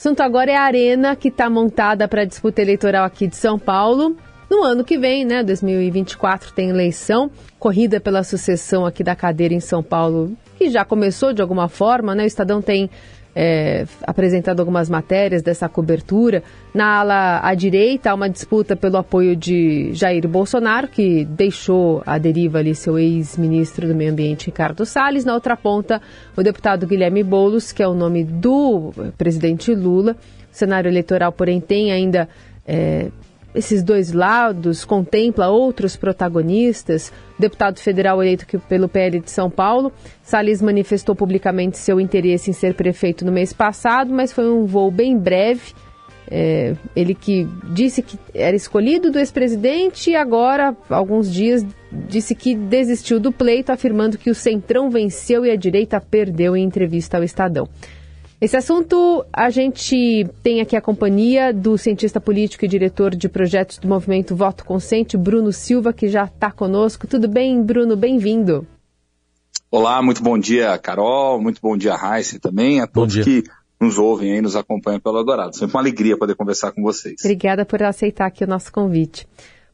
assunto agora é a arena que está montada para a disputa eleitoral aqui de São Paulo. No ano que vem, né, 2024, tem eleição, corrida pela sucessão aqui da cadeira em São Paulo, que já começou de alguma forma, né? O Estadão tem é, apresentado algumas matérias dessa cobertura. Na ala à direita, há uma disputa pelo apoio de Jair Bolsonaro, que deixou à deriva ali seu ex-ministro do Meio Ambiente, Ricardo Salles. Na outra ponta, o deputado Guilherme Boulos, que é o nome do presidente Lula. O cenário eleitoral, porém, tem ainda é, esses dois lados, contempla outros protagonistas. Deputado federal eleito pelo PL de São Paulo, Salles manifestou publicamente seu interesse em ser prefeito no mês passado, mas foi um voo bem breve. É, ele que disse que era escolhido do ex-presidente e agora, alguns dias, disse que desistiu do pleito, afirmando que o Centrão venceu e a direita perdeu em entrevista ao Estadão. Esse assunto a gente tem aqui a companhia do cientista político e diretor de projetos do movimento Voto Consciente, Bruno Silva, que já está conosco. Tudo bem, Bruno? Bem-vindo. Olá, muito bom dia, Carol, muito bom dia, Raíssa também, a todos que nos ouvem e nos acompanham pelo Eldorado. Sempre uma alegria poder conversar com vocês. Obrigada por aceitar aqui o nosso convite.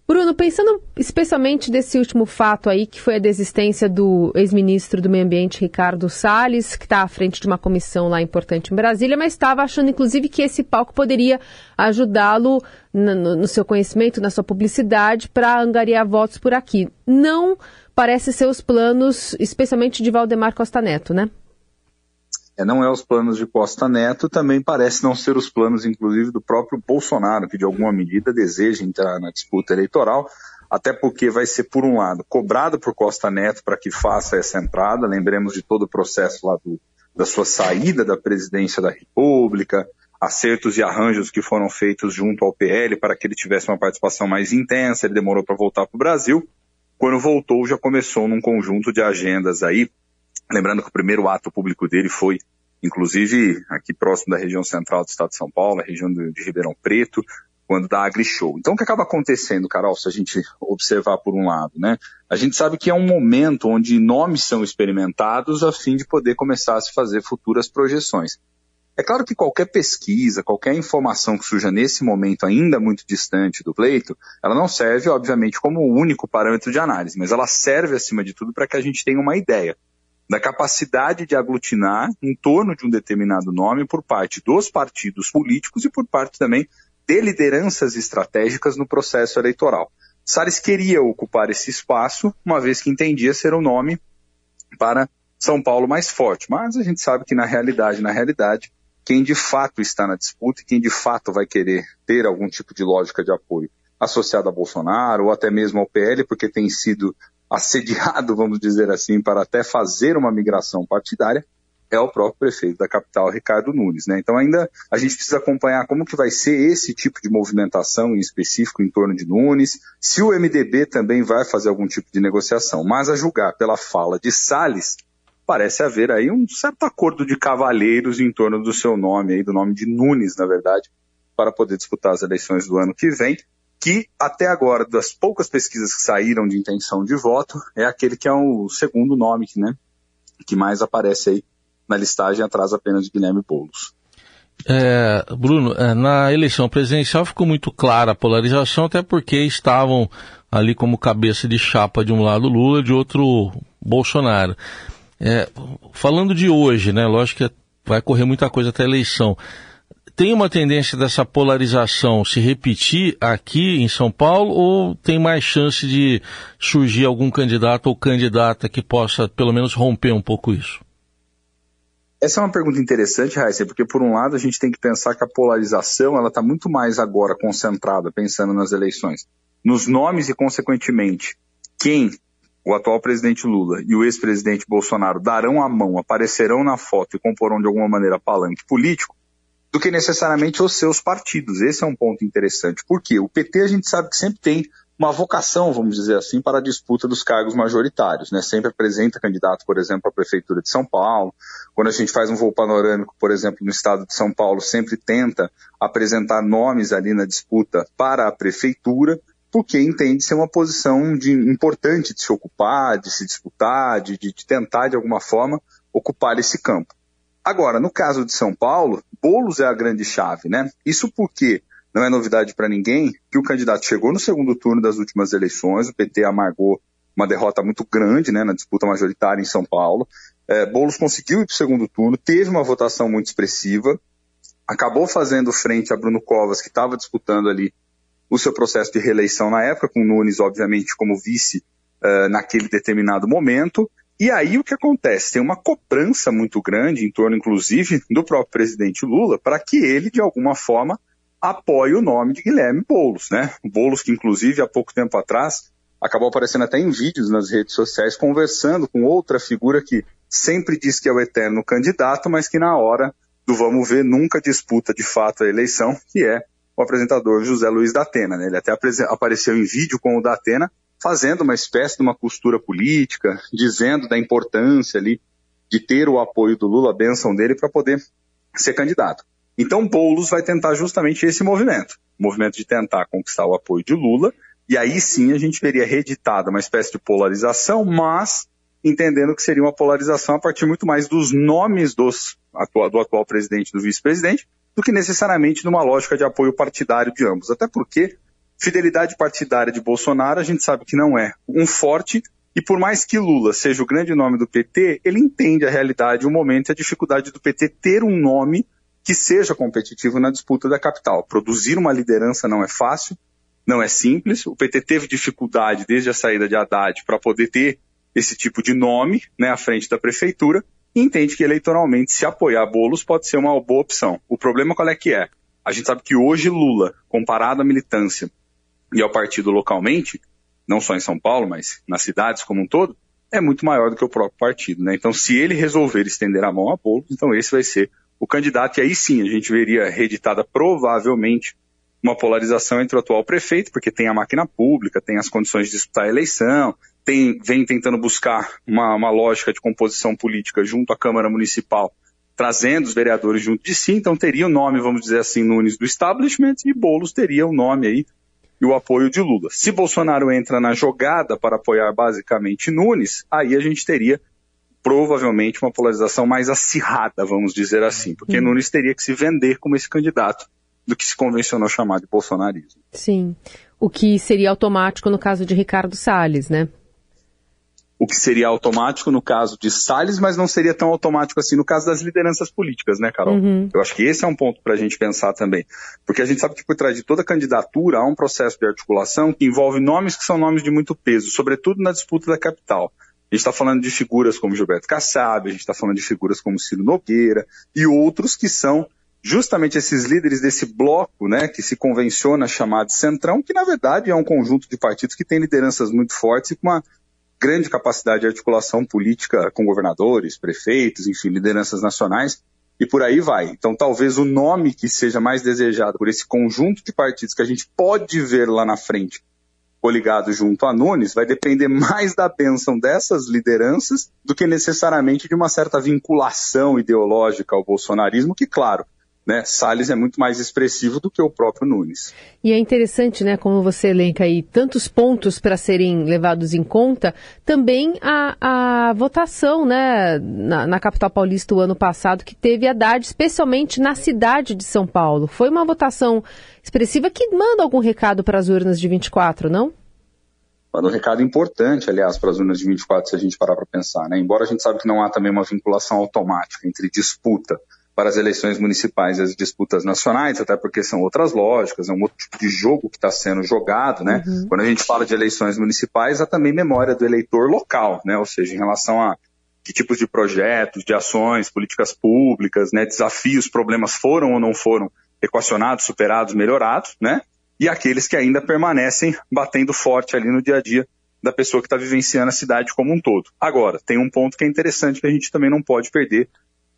Bruno, pensando especialmente desse último fato aí, que foi a desistência do ex-ministro do Meio Ambiente, Ricardo Salles, que está à frente de uma comissão lá importante em Brasília, mas estava achando, inclusive, que esse palco poderia ajudá-lo no, no, seu conhecimento, na sua publicidade, para angariar votos por aqui. Não parece ser os planos, especialmente de Valdemar Costa Neto, né? É, não é os planos de Costa Neto, também parece não ser os planos, inclusive, do próprio Bolsonaro, que de alguma medida deseja entrar na disputa eleitoral, até porque vai ser, por um lado, cobrado por Costa Neto para que faça essa entrada, lembremos de todo o processo lá do, da sua saída da presidência da República, acertos e arranjos que foram feitos junto ao PL para que ele tivesse uma participação mais intensa, ele demorou para voltar para o Brasil, quando voltou já começou num conjunto de agendas aí Lembrando que o primeiro ato público dele foi, inclusive, aqui próximo da região central do estado de São Paulo, a região de Ribeirão Preto, quando da AgriShow. Então, o que acaba acontecendo, Carol, se a gente observar por um lado, né? A gente sabe que é um momento onde nomes são experimentados a fim de poder começar a se fazer futuras projeções. É claro que qualquer pesquisa, qualquer informação que surja nesse momento ainda muito distante do pleito, ela não serve, obviamente, como o único parâmetro de análise, mas ela serve, acima de tudo, para que a gente tenha uma ideia da capacidade de aglutinar em torno de um determinado nome por parte dos partidos políticos e por parte também de lideranças estratégicas no processo eleitoral. Salles queria ocupar esse espaço, uma vez que entendia ser o um nome para São Paulo mais forte. Mas a gente sabe que na realidade, na realidade, quem de fato está na disputa e quem de fato vai querer ter algum tipo de lógica de apoio associado a Bolsonaro ou até mesmo ao PL, porque tem sido assediado, vamos dizer assim, para até fazer uma migração partidária, é o próprio prefeito da capital, Ricardo Nunes. Né? Então ainda a gente precisa acompanhar como que vai ser esse tipo de movimentação em específico em torno de Nunes, se o MDB também vai fazer algum tipo de negociação. Mas a julgar pela fala de Salles, parece haver aí um certo acordo de cavalheiros em torno do seu nome, aí, do nome de Nunes, na verdade, para poder disputar as eleições do ano que vem que até agora, das poucas pesquisas que saíram de intenção de voto, é aquele que é o segundo nome né, que mais aparece aí na listagem, atrás apenas de Guilherme Boulos. É, Bruno, é, na eleição presidencial ficou muito clara a polarização, até porque estavam ali como cabeça de chapa de um lado Lula, de outro Bolsonaro. É, falando de hoje, né? Lógico que vai correr muita coisa até a eleição tem uma tendência dessa polarização se repetir aqui em São Paulo ou tem mais chance de surgir algum candidato ou candidata que possa pelo menos romper um pouco isso? Essa é uma pergunta interessante, Raíssa, porque por um lado a gente tem que pensar que a polarização ela está muito mais agora concentrada, pensando nas eleições, nos nomes e consequentemente quem o atual presidente Lula e o ex-presidente Bolsonaro darão a mão, aparecerão na foto e comporão de alguma maneira palanque político, do que necessariamente os seus partidos. Esse é um ponto interessante. Por quê? O PT a gente sabe que sempre tem uma vocação, vamos dizer assim, para a disputa dos cargos majoritários, né? Sempre apresenta candidato, por exemplo, à prefeitura de São Paulo. Quando a gente faz um voo panorâmico, por exemplo, no estado de São Paulo, sempre tenta apresentar nomes ali na disputa para a prefeitura, porque entende ser uma posição de, importante de se ocupar, de se disputar, de, de tentar de alguma forma ocupar esse campo. Agora, no caso de São Paulo, Boulos é a grande chave, né? Isso porque não é novidade para ninguém que o candidato chegou no segundo turno das últimas eleições, o PT amargou uma derrota muito grande né, na disputa majoritária em São Paulo. É, Boulos conseguiu ir para o segundo turno, teve uma votação muito expressiva, acabou fazendo frente a Bruno Covas, que estava disputando ali o seu processo de reeleição na época, com Nunes, obviamente, como vice uh, naquele determinado momento. E aí o que acontece? Tem uma cobrança muito grande, em torno, inclusive, do próprio presidente Lula, para que ele, de alguma forma, apoie o nome de Guilherme Boulos, né? Boulos, que inclusive há pouco tempo atrás acabou aparecendo até em vídeos nas redes sociais, conversando com outra figura que sempre diz que é o eterno candidato, mas que na hora do vamos ver nunca disputa de fato a eleição, que é o apresentador José Luiz da Atena. Né? Ele até apareceu em vídeo com o da Atena, fazendo uma espécie de uma costura política, dizendo da importância ali de ter o apoio do Lula, a benção dele, para poder ser candidato. Então, Boulos vai tentar justamente esse movimento, o movimento de tentar conquistar o apoio de Lula, e aí sim a gente veria reeditada uma espécie de polarização, mas entendendo que seria uma polarização a partir muito mais dos nomes dos, do atual presidente e do vice-presidente, do que necessariamente numa lógica de apoio partidário de ambos. Até porque fidelidade partidária de Bolsonaro a gente sabe que não é um forte, e por mais que Lula seja o grande nome do PT, ele entende a realidade, o momento e a dificuldade do PT ter um nome que seja competitivo na disputa da capital. Produzir uma liderança não é fácil, não é simples. O PT teve dificuldade desde a saída de Haddad para poder ter esse tipo de nome né, à frente da prefeitura e entende que eleitoralmente se apoiar Bolos pode ser uma boa opção. O problema qual é que é? A gente sabe que hoje Lula, comparado à militância e ao partido localmente, não só em São Paulo, mas nas cidades como um todo, é muito maior do que o próprio partido. Né? Então, se ele resolver estender a mão a Boulos, então esse vai ser o candidato, e aí sim a gente veria reeditada provavelmente uma polarização entre o atual prefeito, porque tem a máquina pública, tem as condições de disputar a eleição, tem, vem tentando buscar uma, uma lógica de composição política junto à Câmara Municipal, trazendo os vereadores junto de si, então teria o nome, vamos dizer assim, Nunes do establishment e Boulos teria o nome aí e o apoio de Lula. Se Bolsonaro entra na jogada para apoiar basicamente Nunes, aí a gente teria provavelmente uma polarização mais acirrada, vamos dizer assim, porque hum. Nunes teria que se vender como esse candidato do que se convencionou chamar de bolsonarismo. Sim. O que seria automático no caso de Ricardo Salles, né? O que seria automático no caso de Salles, mas não seria tão automático assim no caso das lideranças políticas, né, Carol? Uhum. Eu acho que esse é um ponto para a gente pensar também. Porque a gente sabe que por trás de toda candidatura há um processo de articulação que envolve nomes que são nomes de muito peso, sobretudo na disputa da capital. A gente está falando de figuras como Gilberto Kassab, a gente está falando de figuras como Ciro Nogueira e outros que são justamente esses líderes desse bloco, né, que se convenciona chamar de Centrão, que na verdade é um conjunto de partidos que tem lideranças muito fortes e com uma grande capacidade de articulação política com governadores, prefeitos, enfim, lideranças nacionais, e por aí vai. Então, talvez o nome que seja mais desejado por esse conjunto de partidos que a gente pode ver lá na frente coligado junto a Nunes vai depender mais da bênção dessas lideranças do que necessariamente de uma certa vinculação ideológica ao bolsonarismo, que, claro, né, Salles é muito mais expressivo do que o próprio Nunes. E é interessante, né, como você elenca aí tantos pontos para serem levados em conta, também a, a votação, né, na, na, capital paulista o ano passado, que teve Haddad, especialmente na cidade de São Paulo. Foi uma votação expressiva que manda algum recado para as urnas de 24, não? Manda um recado importante, aliás, para as urnas de 24, se a gente parar para pensar. Né? Embora a gente sabe que não há também uma vinculação automática entre disputa para as eleições municipais e as disputas nacionais, até porque são outras lógicas, é um outro tipo de jogo que está sendo jogado, né? Uhum. Quando a gente fala de eleições municipais, há também memória do eleitor local, né? Ou seja, em relação a que tipos de projetos, de ações, políticas públicas, né? Desafios, problemas foram ou não foram equacionados, superados, melhorados, né? E aqueles que ainda permanecem batendo forte ali no dia a dia da pessoa que está vivenciando a cidade como um todo. Agora, tem um ponto que é interessante que a gente também não pode perder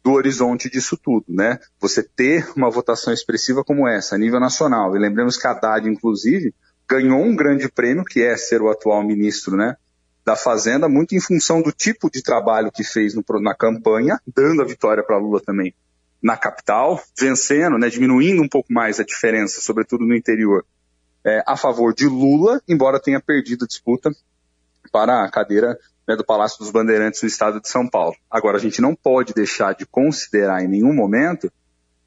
do horizonte disso tudo, né? Você ter uma votação expressiva como essa, a nível nacional, e lembremos que a Haddad, inclusive, ganhou um grande prêmio, que é ser o atual ministro, né? Da Fazenda, muito em função do tipo de trabalho que fez no, na campanha, dando a vitória para Lula também na capital, vencendo, né, diminuindo um pouco mais a diferença, sobretudo no interior, é, a favor de Lula, embora tenha perdido a disputa para a cadeira né, do Palácio dos Bandeirantes no estado de São Paulo. Agora, a gente não pode deixar de considerar em nenhum momento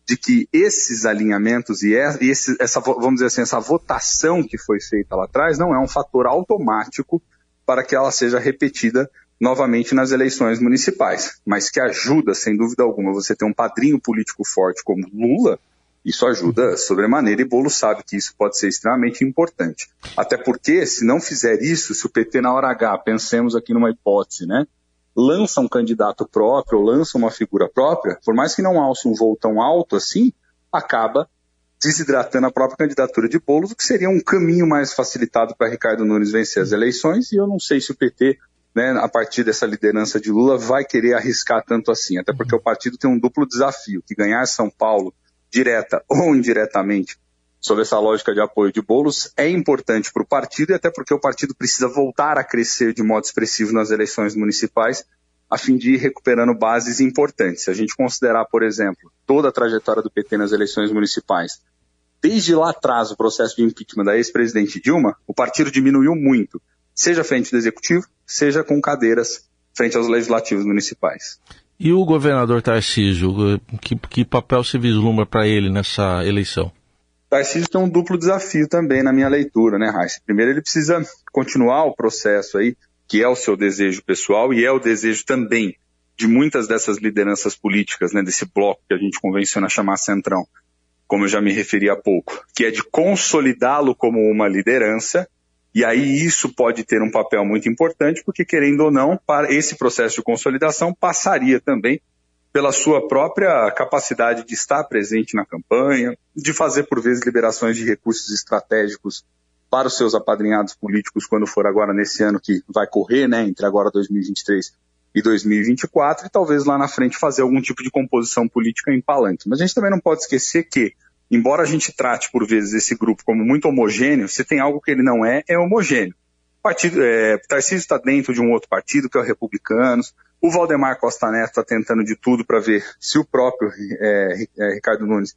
de que esses alinhamentos e esse, essa, vamos dizer assim, essa votação que foi feita lá atrás não é um fator automático para que ela seja repetida novamente nas eleições municipais, mas que ajuda, sem dúvida alguma, você ter um padrinho político forte como Lula, isso ajuda sobremaneira e Bolo sabe que isso pode ser extremamente importante. Até porque, se não fizer isso, se o PT na hora H, pensemos aqui numa hipótese, né, lança um candidato próprio, lança uma figura própria, por mais que não alce um voo tão alto assim, acaba desidratando a própria candidatura de Boulos, o que seria um caminho mais facilitado para Ricardo Nunes vencer as eleições, e eu não sei se o PT, né, a partir dessa liderança de Lula, vai querer arriscar tanto assim, até porque o partido tem um duplo desafio, que ganhar São Paulo direta ou indiretamente sob essa lógica de apoio de bolos é importante para o partido e até porque o partido precisa voltar a crescer de modo expressivo nas eleições municipais a fim de ir recuperando bases importantes. Se a gente considerar, por exemplo, toda a trajetória do PT nas eleições municipais, desde lá atrás o processo de impeachment da ex-presidente Dilma, o partido diminuiu muito, seja frente do executivo, seja com cadeiras frente aos legislativos municipais. E o governador Tarcísio, que, que papel se vislumbra para ele nessa eleição? Tarcísio tem um duplo desafio também na minha leitura, né, Raíssa? Primeiro, ele precisa continuar o processo aí, que é o seu desejo pessoal e é o desejo também de muitas dessas lideranças políticas, né, desse bloco que a gente convenciona chamar Centrão, como eu já me referi há pouco, que é de consolidá-lo como uma liderança, e aí isso pode ter um papel muito importante, porque querendo ou não, para esse processo de consolidação passaria também pela sua própria capacidade de estar presente na campanha, de fazer por vezes liberações de recursos estratégicos para os seus apadrinhados políticos quando for agora nesse ano que vai correr, né, entre agora 2023 e 2024, e talvez lá na frente fazer algum tipo de composição política em palanque. Mas a gente também não pode esquecer que, embora a gente trate por vezes esse grupo como muito homogêneo, se tem algo que ele não é, é homogêneo. O partido, é, Tarcísio está dentro de um outro partido, que é o Republicanos, o Valdemar Costa Neto está tentando de tudo para ver se o próprio é, é, Ricardo Nunes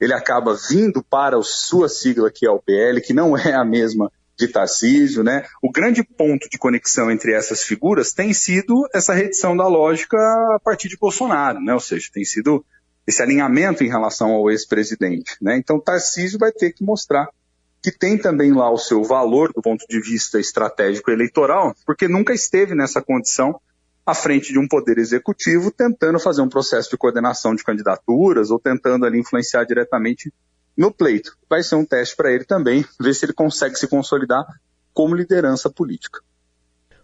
ele acaba vindo para a sua sigla, que é o PL, que não é a mesma de Tarcísio, né? O grande ponto de conexão entre essas figuras tem sido essa redição da lógica a partir de Bolsonaro, né? Ou seja, tem sido esse alinhamento em relação ao ex-presidente, né? Então Tarcísio vai ter que mostrar que tem também lá o seu valor do ponto de vista estratégico eleitoral, porque nunca esteve nessa condição à frente de um poder executivo tentando fazer um processo de coordenação de candidaturas ou tentando ali influenciar diretamente no pleito. Vai ser um teste para ele também, ver se ele consegue se consolidar como liderança política.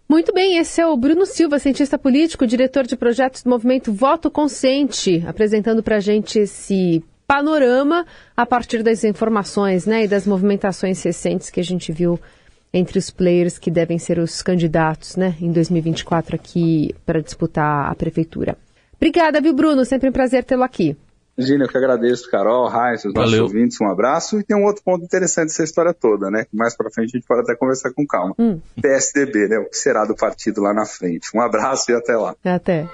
Muito bem, esse é o Bruno Silva, cientista político, diretor de projetos do movimento Voto Consciente, apresentando para a gente esse panorama a partir das informações né, e das movimentações recentes que a gente viu entre os players que devem ser os candidatos, né, em 2024 aqui para disputar a prefeitura. Obrigada, viu, Bruno? Sempre um prazer tê-lo aqui. Gina, eu que agradeço, Carol, Raíssa, os nossos Valeu. ouvintes, um abraço. E tem um outro ponto interessante dessa história toda, né? Mais para frente a gente pode até conversar com calma. Hum. PSDB, né? O que será do partido lá na frente? Um abraço e até lá. Até.